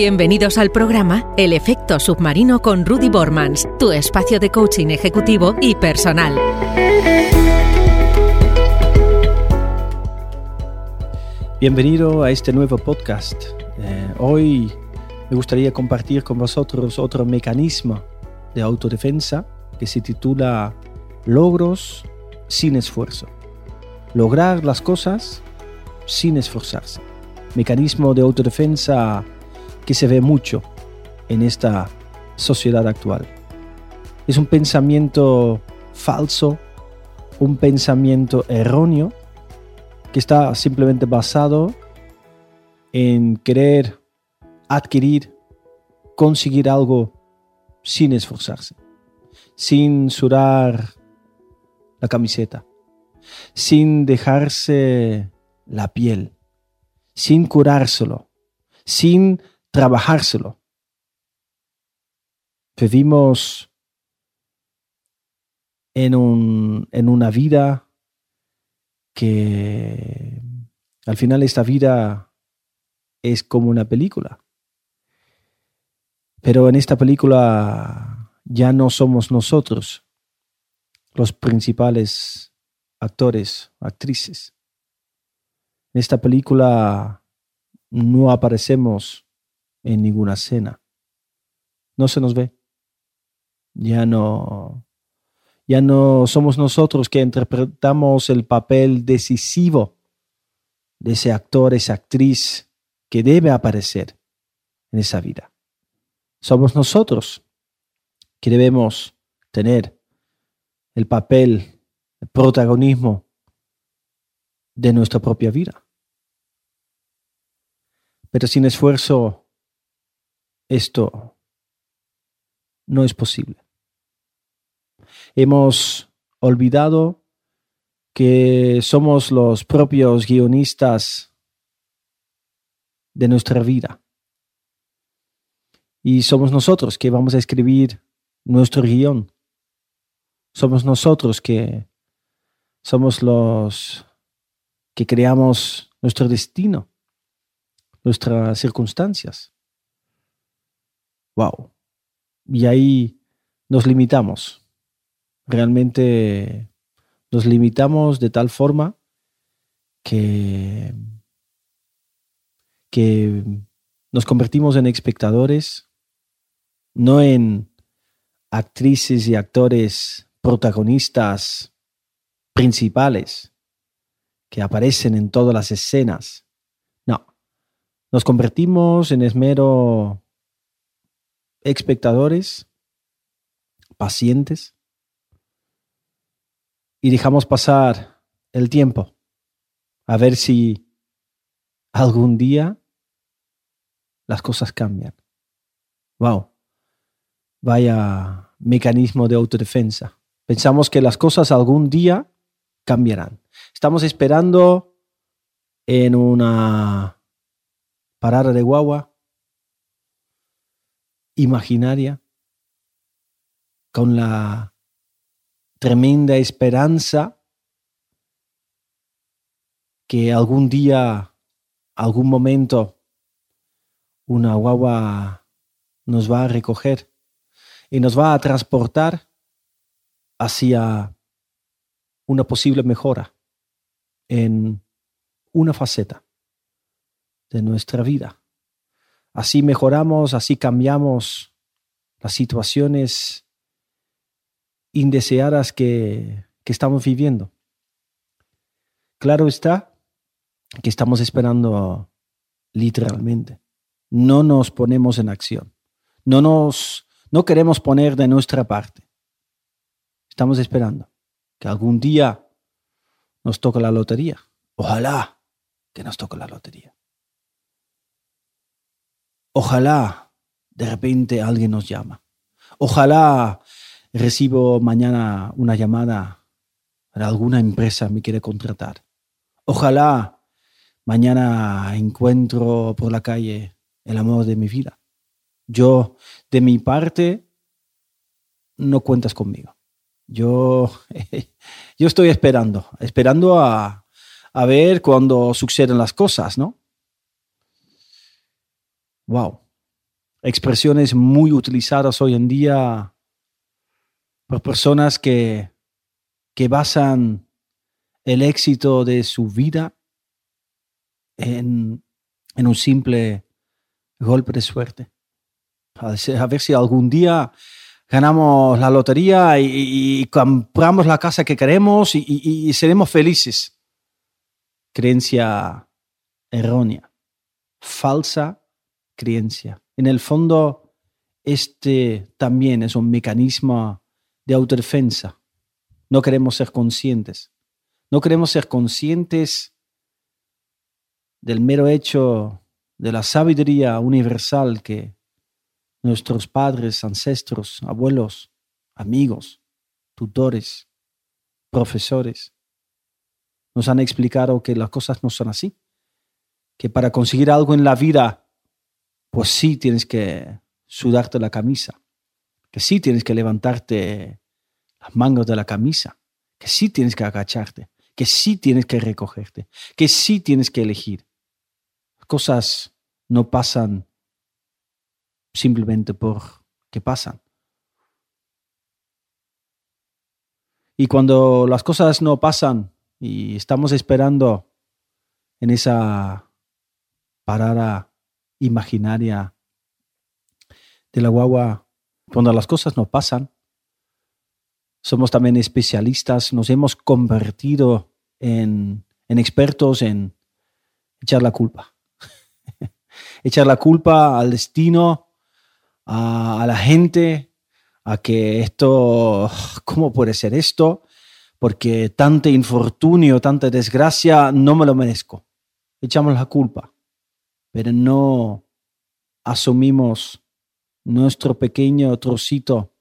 Bienvenidos al programa El efecto submarino con Rudy Bormans, tu espacio de coaching ejecutivo y personal. Bienvenido a este nuevo podcast. Eh, hoy me gustaría compartir con vosotros otro mecanismo de autodefensa que se titula Logros sin esfuerzo. Lograr las cosas sin esforzarse. Mecanismo de autodefensa que se ve mucho en esta sociedad actual. Es un pensamiento falso, un pensamiento erróneo que está simplemente basado en querer adquirir, conseguir algo sin esforzarse, sin sudar la camiseta, sin dejarse la piel, sin curárselo, sin trabajárselo. Vivimos en, un, en una vida que al final esta vida es como una película. Pero en esta película ya no somos nosotros los principales actores, actrices. En esta película no aparecemos en ninguna escena. No se nos ve. Ya no ya no somos nosotros que interpretamos el papel decisivo de ese actor, esa actriz que debe aparecer en esa vida. Somos nosotros que debemos tener el papel, el protagonismo de nuestra propia vida. Pero sin esfuerzo, esto no es posible. Hemos olvidado que somos los propios guionistas de nuestra vida. Y somos nosotros que vamos a escribir nuestro guion. Somos nosotros que somos los que creamos nuestro destino, nuestras circunstancias. Wow. Y ahí nos limitamos realmente nos limitamos de tal forma que, que nos convertimos en espectadores, no en actrices y actores protagonistas principales que aparecen en todas las escenas. No, nos convertimos en esmero espectadores, pacientes, y dejamos pasar el tiempo a ver si algún día las cosas cambian. Wow, vaya mecanismo de autodefensa. Pensamos que las cosas algún día cambiarán. Estamos esperando en una parada de guagua imaginaria con la tremenda esperanza que algún día, algún momento, una guagua nos va a recoger y nos va a transportar hacia una posible mejora en una faceta de nuestra vida. Así mejoramos, así cambiamos las situaciones indeseadas que, que estamos viviendo. Claro está que estamos esperando literalmente. No nos ponemos en acción. No nos no queremos poner de nuestra parte. Estamos esperando que algún día nos toque la lotería. Ojalá que nos toque la lotería. Ojalá de repente alguien nos llama. Ojalá recibo mañana una llamada de alguna empresa me quiere contratar. Ojalá mañana encuentro por la calle el amor de mi vida. Yo, de mi parte, no cuentas conmigo. Yo, yo estoy esperando, esperando a, a ver cuando suceden las cosas, ¿no? Wow. expresiones muy utilizadas hoy en día por personas que, que basan el éxito de su vida en, en un simple golpe de suerte. A ver si algún día ganamos la lotería y, compramos la casa que queremos y, y seremos felices. Creencia errónea, falsa creencia. En el fondo, este también es un mecanismo de autodefensa. No queremos ser conscientes. No queremos ser conscientes del mero hecho de la sabiduría universal que nuestros padres, ancestros, abuelos, amigos, tutores, profesores, nos han explicado que las cosas no son así, que para conseguir algo en la vida, pues sí tienes que sudarte la camisa, que sí tienes que levantarte las mangas de la camisa, que sí tienes que agacharte, que sí tienes que recogerte, que sí tienes que elegir. Las cosas no pasan simplemente por que pasan. Y cuando las cosas no pasan y estamos esperando en esa parada imaginaria de la guagua, cuando las cosas no pasan, somos también especialistas, nos hemos convertido en, expertos en echar la culpa. echar la culpa al destino, a, la gente a que esto, ¿cómo puede ser esto? Porque tanto infortunio, tanta desgracia, no me lo merezco. Echamos la culpa, pero no asumimos nuestro pequeño trocito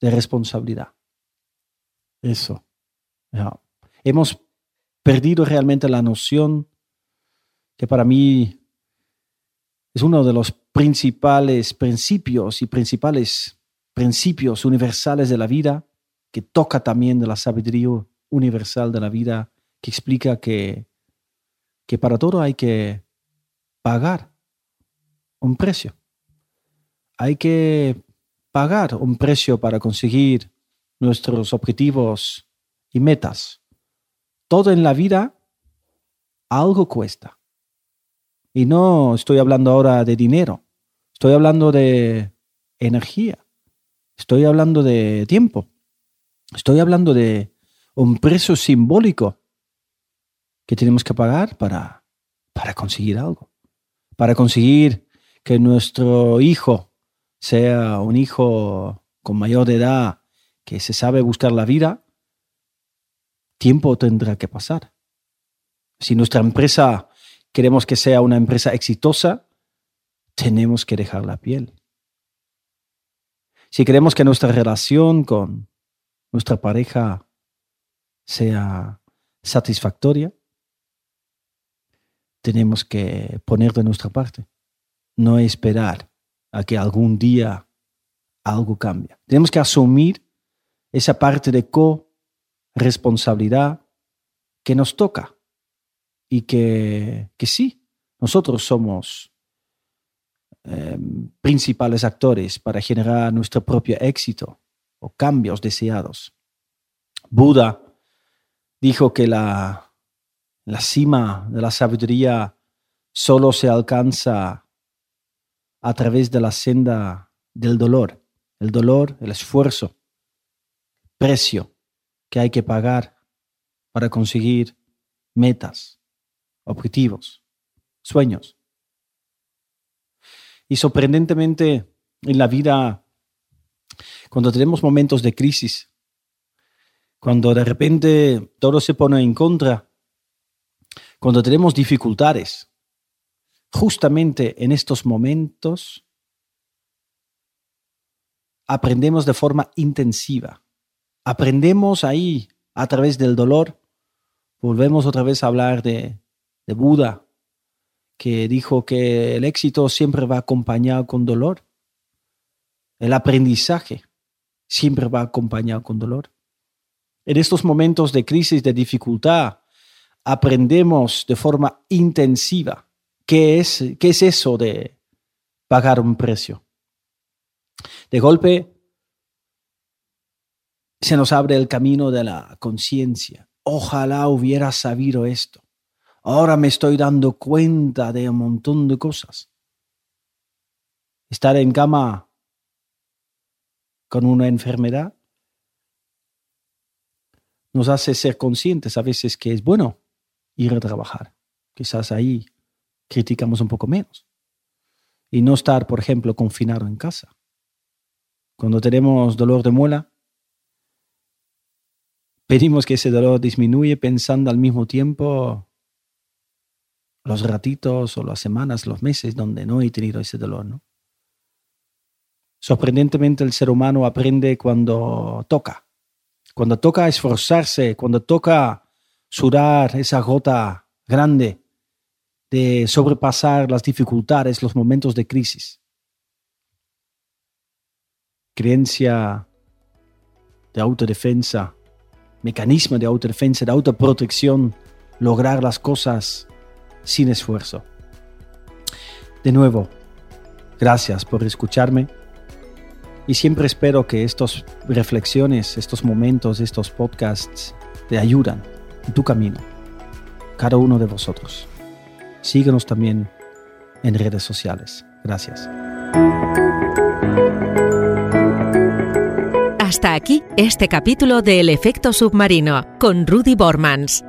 de responsabilidad. Eso. Hemos perdido realmente la noción que para mí es uno de los principales principios y principales principios universales de la vida, que toca también de la sabiduría universal de la vida, que explica que, que para todo hay que pagar un precio. Hay que pagar un precio para conseguir nuestros objetivos y metas. Todo en la vida algo cuesta. Y no estoy hablando ahora de dinero, estoy hablando de energía, estoy hablando de tiempo, estoy hablando de un precio simbólico que tenemos que pagar para, para conseguir algo, para conseguir que nuestro hijo sea un hijo con mayor edad que se sabe buscar la vida, tiempo tendrá que pasar. Si nuestra empresa queremos que sea una empresa exitosa, tenemos que dejar la piel. Si queremos que nuestra relación con nuestra pareja sea satisfactoria, tenemos que poner de nuestra parte, no esperar a que algún día algo cambie. Tenemos que asumir esa parte de co-responsabilidad que nos toca y que, que sí, nosotros somos em, principales actores para generar nuestro propio éxito o cambios deseados. Buda dijo que la, la cima de la sabiduría solo se alcanza a través de la senda del dolor, el dolor, el esfuerzo, precio que hay que pagar para conseguir metas objetivos, sueños. Y sorprendentemente en la vida, cuando tenemos momentos de crisis, cuando de repente todo se pone en contra, cuando tenemos dificultades, justamente en estos momentos aprendemos de forma intensiva. Aprendemos ahí a través del dolor. Volvemos otra vez a hablar de de Buda, que dijo que el éxito siempre va acompañado con dolor. El aprendizaje siempre va acompañado con dolor. En estos momentos de crisis, de dificultad, aprendemos de forma intensiva qué es, qué es eso de, pagar un precio. De golpe se nos abre el camino de la conciencia. Ojalá hubiera sabido esto. Ahora me estoy dando cuenta de un montón de cosas. Estar en cama con una enfermedad nos hace ser conscientes a veces que es bueno ir a trabajar. Quizás ahí criticamos un poco menos. Y no estar, por ejemplo, confinado en casa. Cuando tenemos dolor de muela, pedimos que ese dolor disminuye pensando al mismo tiempo los ratitos o las semanas, los meses donde no he tenido ese dolor, ¿no? Sorprendentemente el ser humano aprende cuando toca, cuando toca esforzarse, cuando toca sudar esa gota grande de sobrepasar las dificultades, los momentos de crisis. Creencia de autodefensa, mecanismo de autodefensa, de autoprotección, lograr las cosas sin esfuerzo. De nuevo, gracias por escucharme y siempre espero que estas reflexiones, estos momentos, estos podcasts te ayudan tu camino, cada uno de vosotros. Síguenos también en redes sociales. Gracias. Hasta aquí este capítulo de El efecto submarino con Rudy Bormans.